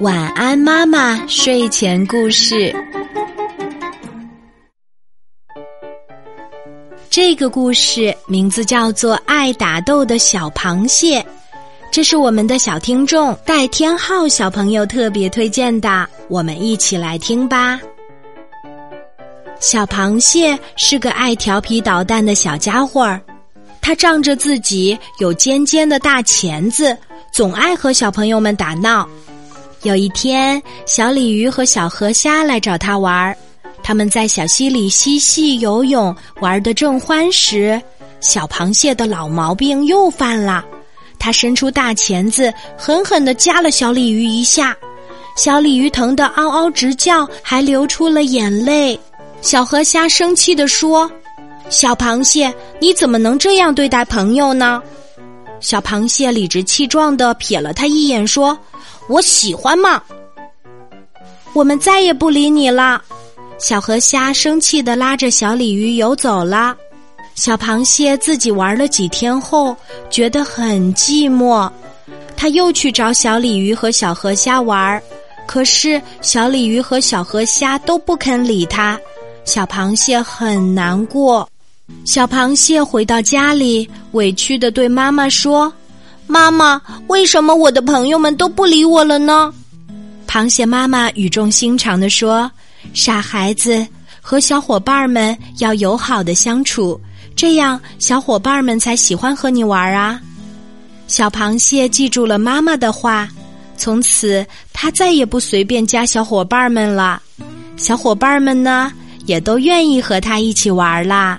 晚安，妈妈。睡前故事。这个故事名字叫做《爱打斗的小螃蟹》，这是我们的小听众戴天浩小朋友特别推荐的，我们一起来听吧。小螃蟹是个爱调皮捣蛋的小家伙儿，它仗着自己有尖尖的大钳子，总爱和小朋友们打闹。有一天，小鲤鱼和小河虾来找他玩儿。他们在小溪里嬉戏游泳，玩得正欢时，小螃蟹的老毛病又犯了。它伸出大钳子，狠狠地夹了小鲤鱼一下。小鲤鱼疼得嗷嗷直叫，还流出了眼泪。小河虾生气地说：“小螃蟹，你怎么能这样对待朋友呢？”小螃蟹理直气壮地瞥了他一眼，说。我喜欢嘛！我们再也不理你了。小河虾生气的拉着小鲤鱼游走了。小螃蟹自己玩了几天后，觉得很寂寞，他又去找小鲤鱼和小河虾玩，可是小鲤鱼和小河虾都不肯理他。小螃蟹很难过。小螃蟹回到家里，委屈的对妈妈说。妈妈，为什么我的朋友们都不理我了呢？螃蟹妈妈语重心长地说：“傻孩子，和小伙伴们要友好的相处，这样小伙伴们才喜欢和你玩啊。”小螃蟹记住了妈妈的话，从此它再也不随便加小伙伴们了。小伙伴们呢，也都愿意和它一起玩啦。